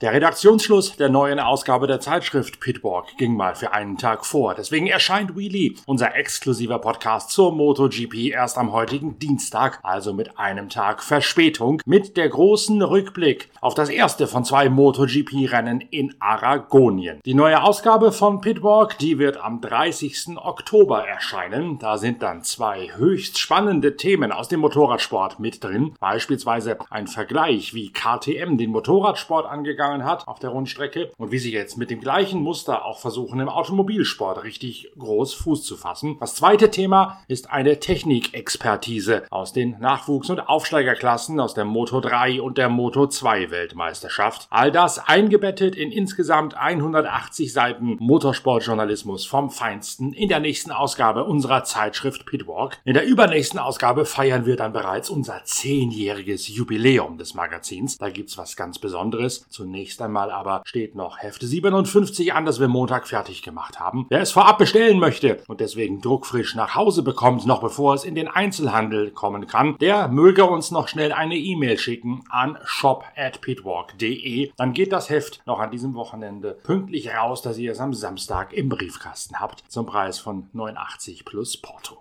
Der Redaktionsschluss der neuen Ausgabe der Zeitschrift Pitwalk ging mal für einen Tag vor. Deswegen erscheint Wheelie, unser exklusiver Podcast zur MotoGP, erst am heutigen Dienstag, also mit einem Tag Verspätung, mit der großen Rückblick auf das erste von zwei MotoGP-Rennen in Aragonien. Die neue Ausgabe von Pitwalk, die wird am 30. Oktober erscheinen. Da sind dann zwei höchst spannende Themen aus dem Motorradsport mit drin. Beispielsweise ein Vergleich, wie KTM den Motorradsport angegangen gegangen hat auf der Rundstrecke und wie sie jetzt mit dem gleichen Muster auch versuchen, im Automobilsport richtig groß Fuß zu fassen. Das zweite Thema ist eine Technikexpertise aus den Nachwuchs- und Aufsteigerklassen aus der Moto 3 und der Moto 2 Weltmeisterschaft. All das eingebettet in insgesamt 180 Seiten Motorsportjournalismus vom Feinsten in der nächsten Ausgabe unserer Zeitschrift Pitwalk. In der übernächsten Ausgabe feiern wir dann bereits unser zehnjähriges Jubiläum des Magazins. Da gibt's was ganz Besonderes. Zunächst Zunächst einmal aber steht noch Hefte 57 an, das wir Montag fertig gemacht haben. Wer es vorab bestellen möchte und deswegen druckfrisch nach Hause bekommt, noch bevor es in den Einzelhandel kommen kann, der möge uns noch schnell eine E-Mail schicken an shop@pitwalk.de. Dann geht das Heft noch an diesem Wochenende pünktlich raus, dass ihr es am Samstag im Briefkasten habt, zum Preis von 89 plus Porto.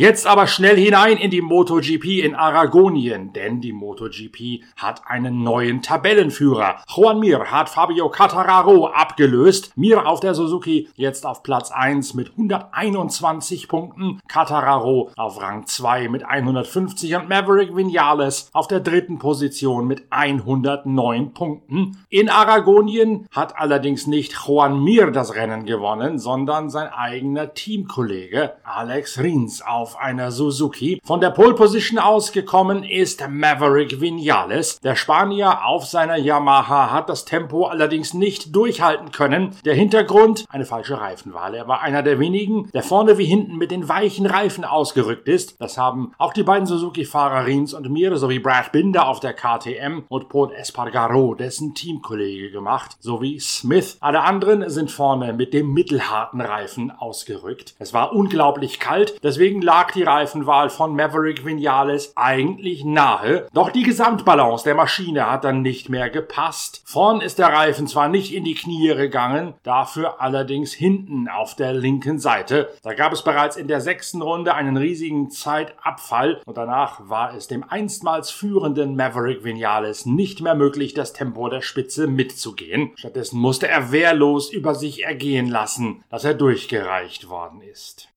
Jetzt aber schnell hinein in die MotoGP in Aragonien, denn die MotoGP hat einen neuen Tabellenführer. Juan Mir hat Fabio Cattararo abgelöst. Mir auf der Suzuki jetzt auf Platz 1 mit 121 Punkten. Cattararo auf Rang 2 mit 150 und Maverick Vinales auf der dritten Position mit 109 Punkten. In Aragonien hat allerdings nicht Juan Mir das Rennen gewonnen, sondern sein eigener Teamkollege Alex Rins auf auf einer Suzuki. Von der Pole Position ausgekommen ist Maverick Vinales. Der Spanier auf seiner Yamaha hat das Tempo allerdings nicht durchhalten können. Der Hintergrund? Eine falsche Reifenwahl. Er war einer der wenigen, der vorne wie hinten mit den weichen Reifen ausgerückt ist. Das haben auch die beiden Suzuki-Fahrer Rins und mir sowie Brad Binder auf der KTM und Paul Espargaro, dessen Teamkollege, gemacht, sowie Smith. Alle anderen sind vorne mit dem mittelharten Reifen ausgerückt. Es war unglaublich kalt, deswegen lag die Reifenwahl von Maverick Vinales eigentlich nahe, doch die Gesamtbalance der Maschine hat dann nicht mehr gepasst. Vorn ist der Reifen zwar nicht in die Knie gegangen, dafür allerdings hinten auf der linken Seite. Da gab es bereits in der sechsten Runde einen riesigen Zeitabfall und danach war es dem einstmals führenden Maverick Vinales nicht mehr möglich, das Tempo der Spitze mitzugehen. Stattdessen musste er wehrlos über sich ergehen lassen, dass er durchgereicht worden ist.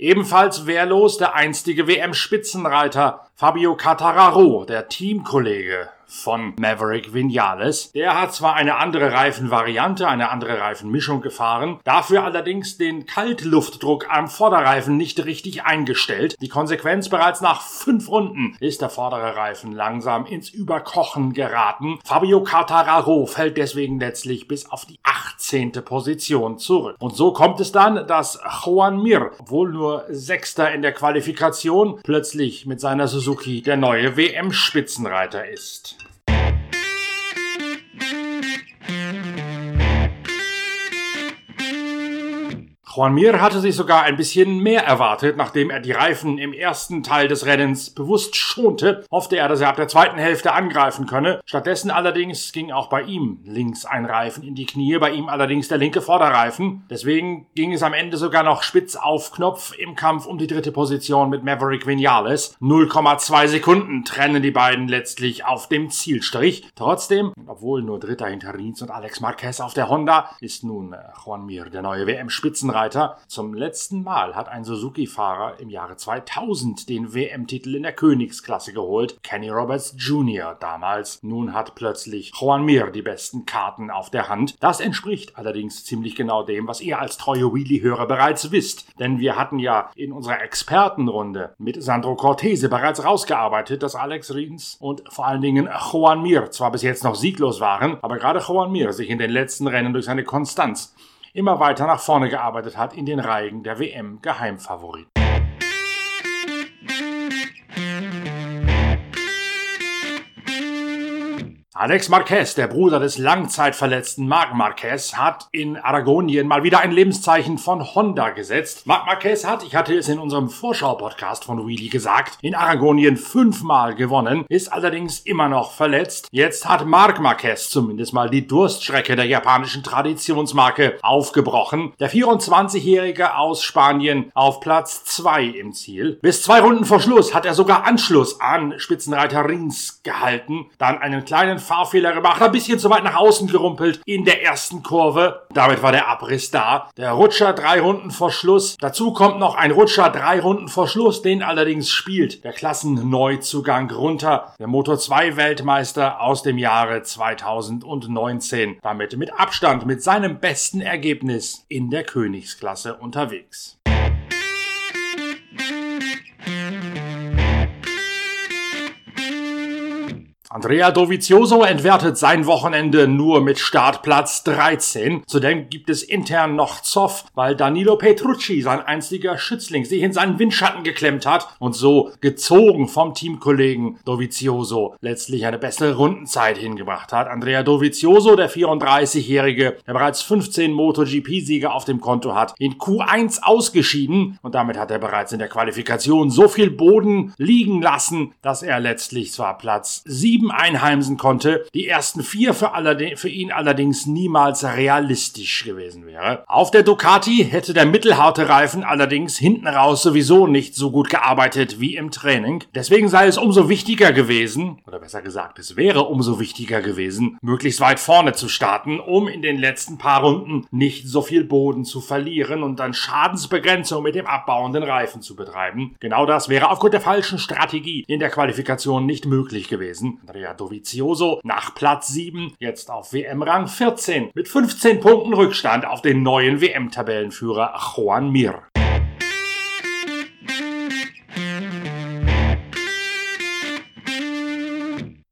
Ebenfalls wehrlos der einstige WM-Spitzenreiter Fabio Cattararo, der Teamkollege von Maverick Vinales. Der hat zwar eine andere Reifenvariante, eine andere Reifenmischung gefahren, dafür allerdings den Kaltluftdruck am Vorderreifen nicht richtig eingestellt. Die Konsequenz bereits nach fünf Runden ist der vordere Reifen langsam ins Überkochen geraten. Fabio Quartararo fällt deswegen letztlich bis auf die 18. Position zurück. Und so kommt es dann, dass Juan Mir, wohl nur Sechster in der Qualifikation, plötzlich mit seiner Suzuki der neue WM-Spitzenreiter ist. Juan Mir hatte sich sogar ein bisschen mehr erwartet, nachdem er die Reifen im ersten Teil des Rennens bewusst schonte, hoffte er, dass er ab der zweiten Hälfte angreifen könne. Stattdessen allerdings ging auch bei ihm links ein Reifen in die Knie, bei ihm allerdings der linke Vorderreifen. Deswegen ging es am Ende sogar noch spitz auf Knopf im Kampf um die dritte Position mit Maverick Vinales. 0,2 Sekunden trennen die beiden letztlich auf dem Zielstrich. Trotzdem, obwohl nur Dritter hinter Rins und Alex Marquez auf der Honda, ist nun äh, Juan Mir der neue WM-Spitzenreiter Reiter. Zum letzten Mal hat ein Suzuki-Fahrer im Jahre 2000 den WM-Titel in der Königsklasse geholt. Kenny Roberts Jr. damals. Nun hat plötzlich Juan Mir die besten Karten auf der Hand. Das entspricht allerdings ziemlich genau dem, was ihr als treue Wheelie-Hörer bereits wisst. Denn wir hatten ja in unserer Expertenrunde mit Sandro Cortese bereits rausgearbeitet, dass Alex Rins und vor allen Dingen Juan Mir zwar bis jetzt noch sieglos waren, aber gerade Juan Mir sich in den letzten Rennen durch seine Konstanz immer weiter nach vorne gearbeitet hat in den Reigen der WM-Geheimfavoriten. Alex Marquez, der Bruder des langzeitverletzten Marc Marquez, hat in Aragonien mal wieder ein Lebenszeichen von Honda gesetzt. Marc Marquez hat, ich hatte es in unserem Vorschau-Podcast von Wheelie gesagt, in Aragonien fünfmal gewonnen, ist allerdings immer noch verletzt. Jetzt hat Marc Marquez zumindest mal die Durststrecke der japanischen Traditionsmarke aufgebrochen. Der 24-Jährige aus Spanien auf Platz 2 im Ziel. Bis zwei Runden vor Schluss hat er sogar Anschluss an Spitzenreiter Rins gehalten, dann einen kleinen Fahrfehler gemacht, ein bisschen zu weit nach außen gerumpelt in der ersten Kurve. Damit war der Abriss da. Der Rutscher drei Runden vor Schluss. Dazu kommt noch ein Rutscher drei Runden vor Schluss, den allerdings spielt der Klassenneuzugang runter. Der Motor 2 Weltmeister aus dem Jahre 2019. Damit mit Abstand mit seinem besten Ergebnis in der Königsklasse unterwegs. Andrea Dovizioso entwertet sein Wochenende nur mit Startplatz 13. Zudem gibt es intern noch Zoff, weil Danilo Petrucci, sein einziger Schützling, sich in seinen Windschatten geklemmt hat und so gezogen vom Teamkollegen Dovizioso letztlich eine bessere Rundenzeit hingebracht hat. Andrea Dovizioso, der 34-Jährige, der bereits 15 MotoGP-Siege auf dem Konto hat, in Q1 ausgeschieden und damit hat er bereits in der Qualifikation so viel Boden liegen lassen, dass er letztlich zwar Platz 7 sieben einheimsen konnte, die ersten vier für, für, ihn allerdings niemals realistisch gewesen wäre. Auf der Ducati hätte der mittelharte Reifen allerdings hinten raus sowieso nicht so gut gearbeitet wie im Training. Deswegen sei es umso wichtiger gewesen, oder besser gesagt, es wäre umso wichtiger gewesen, möglichst weit vorne zu starten, um in den letzten paar Runden nicht so viel Boden zu verlieren und dann Schadensbegrenzung mit dem abbauenden Reifen zu betreiben. Genau das wäre aufgrund der falschen Strategie in der Qualifikation nicht möglich gewesen. Andrea Dovizioso nach Platz 7, jetzt auf WM-Rang 14 mit 15 Punkten Rückstand auf den neuen WM-Tabellenführer Juan Mir.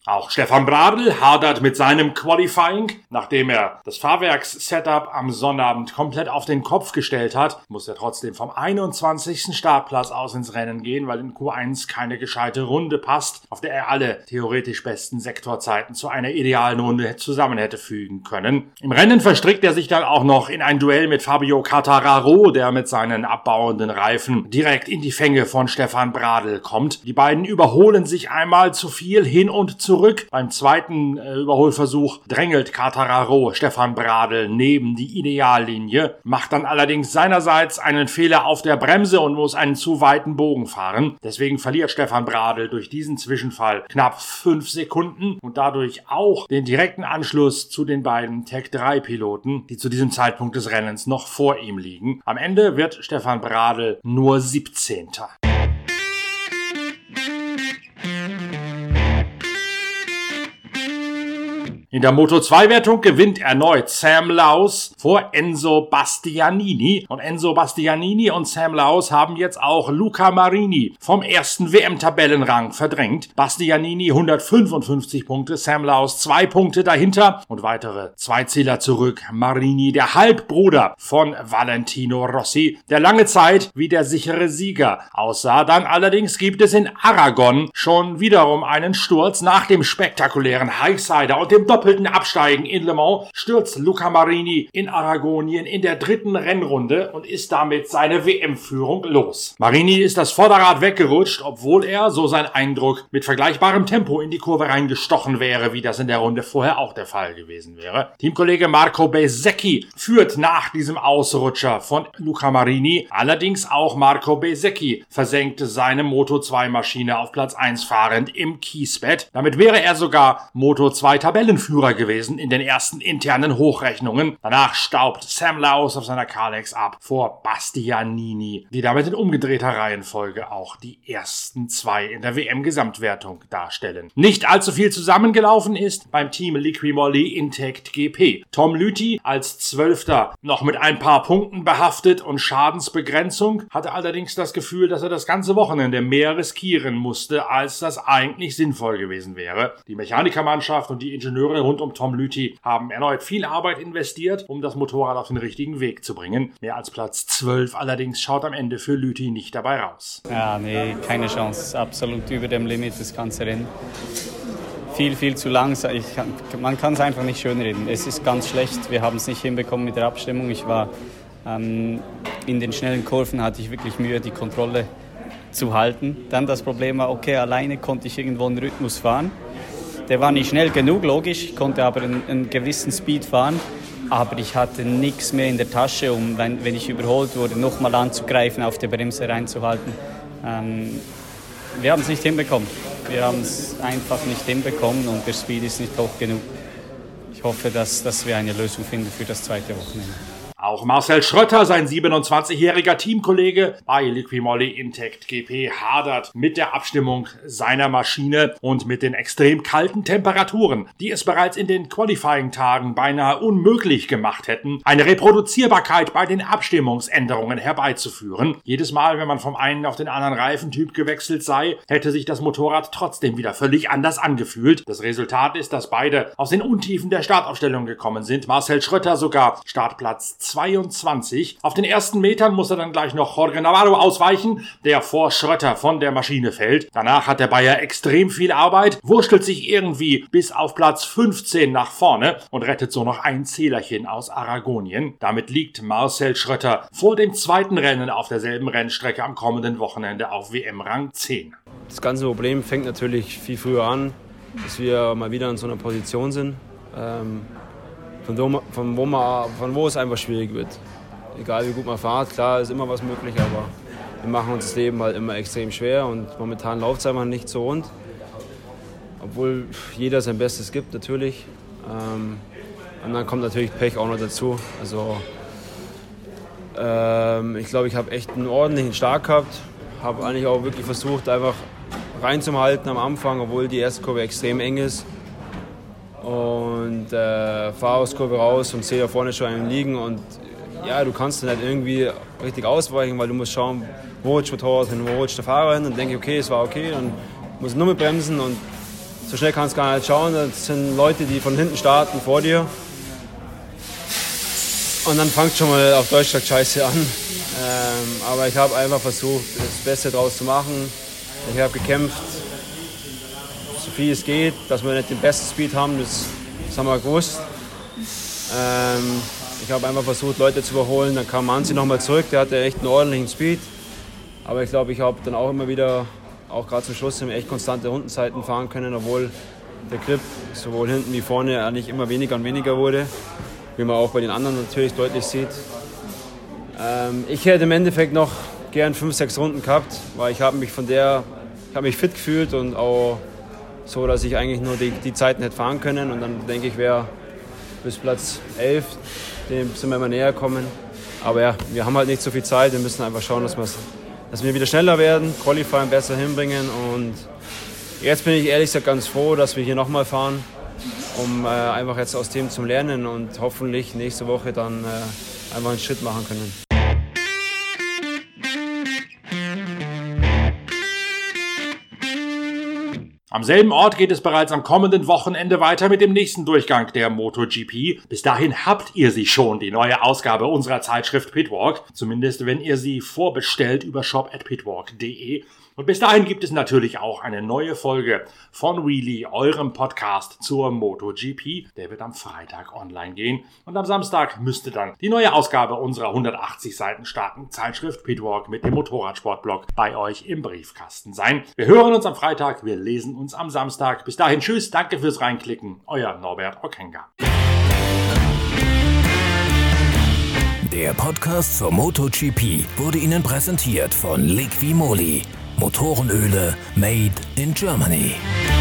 Auch Stefan Bradl hadert mit seinem Qualifying. Nachdem er das Fahrwerks-Setup am Sonnabend komplett auf den Kopf gestellt hat, muss er trotzdem vom 21. Startplatz aus ins Rennen gehen, weil in Q1 keine gescheite Runde passt, auf der er alle theoretisch besten Sektorzeiten zu einer idealen Runde zusammen hätte fügen können. Im Rennen verstrickt er sich dann auch noch in ein Duell mit Fabio Cattararo, der mit seinen abbauenden Reifen direkt in die Fänge von Stefan Bradl kommt. Die beiden überholen sich einmal zu viel hin und zurück zurück. Beim zweiten äh, Überholversuch drängelt Katararo Stefan Bradl neben die Ideallinie, macht dann allerdings seinerseits einen Fehler auf der Bremse und muss einen zu weiten Bogen fahren. Deswegen verliert Stefan Bradl durch diesen Zwischenfall knapp fünf Sekunden und dadurch auch den direkten Anschluss zu den beiden Tech 3 Piloten, die zu diesem Zeitpunkt des Rennens noch vor ihm liegen. Am Ende wird Stefan Bradl nur 17. In der Moto2-Wertung gewinnt erneut Sam Laus vor Enzo Bastianini. Und Enzo Bastianini und Sam Laus haben jetzt auch Luca Marini vom ersten WM-Tabellenrang verdrängt. Bastianini 155 Punkte, Sam Laus zwei Punkte dahinter und weitere zwei Zähler zurück. Marini, der Halbbruder von Valentino Rossi, der lange Zeit wie der sichere Sieger aussah. Dann allerdings gibt es in Aragon schon wiederum einen Sturz nach dem spektakulären Highsider und dem doppelten Absteigen in Le Mans stürzt Luca Marini in Aragonien in der dritten Rennrunde und ist damit seine WM-Führung los. Marini ist das Vorderrad weggerutscht, obwohl er, so sein Eindruck, mit vergleichbarem Tempo in die Kurve reingestochen wäre, wie das in der Runde vorher auch der Fall gewesen wäre. Teamkollege Marco Besecchi führt nach diesem Ausrutscher von Luca Marini. Allerdings auch Marco Besecchi versenkte seine Moto 2 Maschine auf Platz 1 fahrend im Kiesbett. Damit wäre er sogar Moto 2 Tabellenführer Führer gewesen in den ersten internen Hochrechnungen. Danach staubt Sam Laus auf seiner Kalex ab vor Bastianini, die damit in umgedrehter Reihenfolge auch die ersten zwei in der WM-Gesamtwertung darstellen. Nicht allzu viel zusammengelaufen ist beim Team Liquimolli Intact GP. Tom Lüthi als Zwölfter noch mit ein paar Punkten behaftet und Schadensbegrenzung, hatte allerdings das Gefühl, dass er das ganze Wochenende mehr riskieren musste, als das eigentlich sinnvoll gewesen wäre. Die Mechanikermannschaft und die Ingenieure Ingenieure rund um Tom Lüthi haben erneut viel Arbeit investiert, um das Motorrad auf den richtigen Weg zu bringen. Mehr als Platz 12 allerdings schaut am Ende für Lüthi nicht dabei raus. Ja, nee, keine Chance. Absolut über dem Limit das ganze Rennen. Viel, viel zu langsam. Kann, man kann es einfach nicht schönreden. Es ist ganz schlecht. Wir haben es nicht hinbekommen mit der Abstimmung. Ich war ähm, in den schnellen Kurven hatte ich wirklich Mühe, die Kontrolle zu halten. Dann das Problem war, okay, alleine konnte ich irgendwo einen Rhythmus fahren. Der war nicht schnell genug, logisch, ich konnte aber einen, einen gewissen Speed fahren. Aber ich hatte nichts mehr in der Tasche, um, wenn, wenn ich überholt wurde, nochmal anzugreifen, auf der Bremse reinzuhalten. Ähm, wir haben es nicht hinbekommen. Wir haben es einfach nicht hinbekommen und der Speed ist nicht hoch genug. Ich hoffe, dass, dass wir eine Lösung finden für das zweite Wochenende. Auch Marcel Schrötter, sein 27-jähriger Teamkollege bei Liquimolli Intact GP, hadert mit der Abstimmung seiner Maschine und mit den extrem kalten Temperaturen, die es bereits in den Qualifying-Tagen beinahe unmöglich gemacht hätten, eine Reproduzierbarkeit bei den Abstimmungsänderungen herbeizuführen. Jedes Mal, wenn man vom einen auf den anderen Reifentyp gewechselt sei, hätte sich das Motorrad trotzdem wieder völlig anders angefühlt. Das Resultat ist, dass beide aus den Untiefen der Startaufstellung gekommen sind. Marcel Schrötter sogar Startplatz 22. Auf den ersten Metern muss er dann gleich noch Jorge Navarro ausweichen, der vor Schrötter von der Maschine fällt. Danach hat der Bayer extrem viel Arbeit, wurschtelt sich irgendwie bis auf Platz 15 nach vorne und rettet so noch ein Zählerchen aus Aragonien. Damit liegt Marcel Schrötter vor dem zweiten Rennen auf derselben Rennstrecke am kommenden Wochenende auf WM-Rang 10. Das ganze Problem fängt natürlich viel früher an, dass wir mal wieder in so einer Position sind. Ähm, von wo, von, wo man, von wo es einfach schwierig wird. Egal wie gut man fährt, klar ist immer was möglich, aber wir machen uns das Leben halt immer extrem schwer und momentan läuft es einfach nicht so rund. Obwohl jeder sein Bestes gibt, natürlich. Ähm, und dann kommt natürlich Pech auch noch dazu. Also, ähm, ich glaube, ich habe echt einen ordentlichen Start gehabt. Habe eigentlich auch wirklich versucht, einfach reinzuhalten am Anfang, obwohl die erste Kurve extrem eng ist und äh, fahre aus Kurve raus und sehe da vorne schon einen liegen und ja, du kannst dann halt irgendwie richtig ausweichen, weil du musst schauen, wo rutscht der Motorrad hin, wo rutscht der Fahrer hin und denke okay, es war okay, dann muss ich nur mit bremsen und so schnell kannst du gar nicht schauen, das sind Leute, die von hinten starten vor dir und dann fängt schon mal auf Deutsch gesagt Scheiße an. Ähm, aber ich habe einfach versucht, das Beste draus zu machen. Ich habe gekämpft, wie es geht, dass wir nicht den besten Speed haben, das, das haben wir gewusst. Ähm, ich habe einfach versucht, Leute zu überholen. Dann kam Manzi nochmal zurück, der hatte echt einen ordentlichen Speed. Aber ich glaube, ich habe dann auch immer wieder, auch gerade zum Schluss, echt konstante Rundenzeiten fahren können, obwohl der Grip sowohl hinten wie vorne eigentlich immer weniger und weniger wurde. Wie man auch bei den anderen natürlich deutlich sieht. Ähm, ich hätte im Endeffekt noch gern fünf, sechs Runden gehabt, weil ich habe mich von der, ich habe mich fit gefühlt und auch so dass ich eigentlich nur die, die Zeiten hätte fahren können. Und dann denke ich, wäre bis Platz 11, dem sind wir immer näher kommen. Aber ja, wir haben halt nicht so viel Zeit. Wir müssen einfach schauen, dass, dass wir wieder schneller werden, Qualifying besser hinbringen. Und jetzt bin ich ehrlich gesagt ganz froh, dass wir hier nochmal fahren, um äh, einfach jetzt aus dem zu lernen und hoffentlich nächste Woche dann äh, einfach einen Schritt machen können. Am selben Ort geht es bereits am kommenden Wochenende weiter mit dem nächsten Durchgang der MotoGP. Bis dahin habt ihr sie schon, die neue Ausgabe unserer Zeitschrift Pitwalk. Zumindest wenn ihr sie vorbestellt über shop@pitwalk.de. Und bis dahin gibt es natürlich auch eine neue Folge von Wheelie, eurem Podcast zur MotoGP. Der wird am Freitag online gehen. Und am Samstag müsste dann die neue Ausgabe unserer 180 Seiten starken Zeitschrift Pitwalk mit dem Motorradsportblog bei euch im Briefkasten sein. Wir hören uns am Freitag, wir lesen uns am Samstag. Bis dahin, tschüss, danke fürs Reinklicken. Euer Norbert Okenga. Der Podcast zur MotoGP wurde Ihnen präsentiert von Liqui Moly. Motorenöle made in Germany.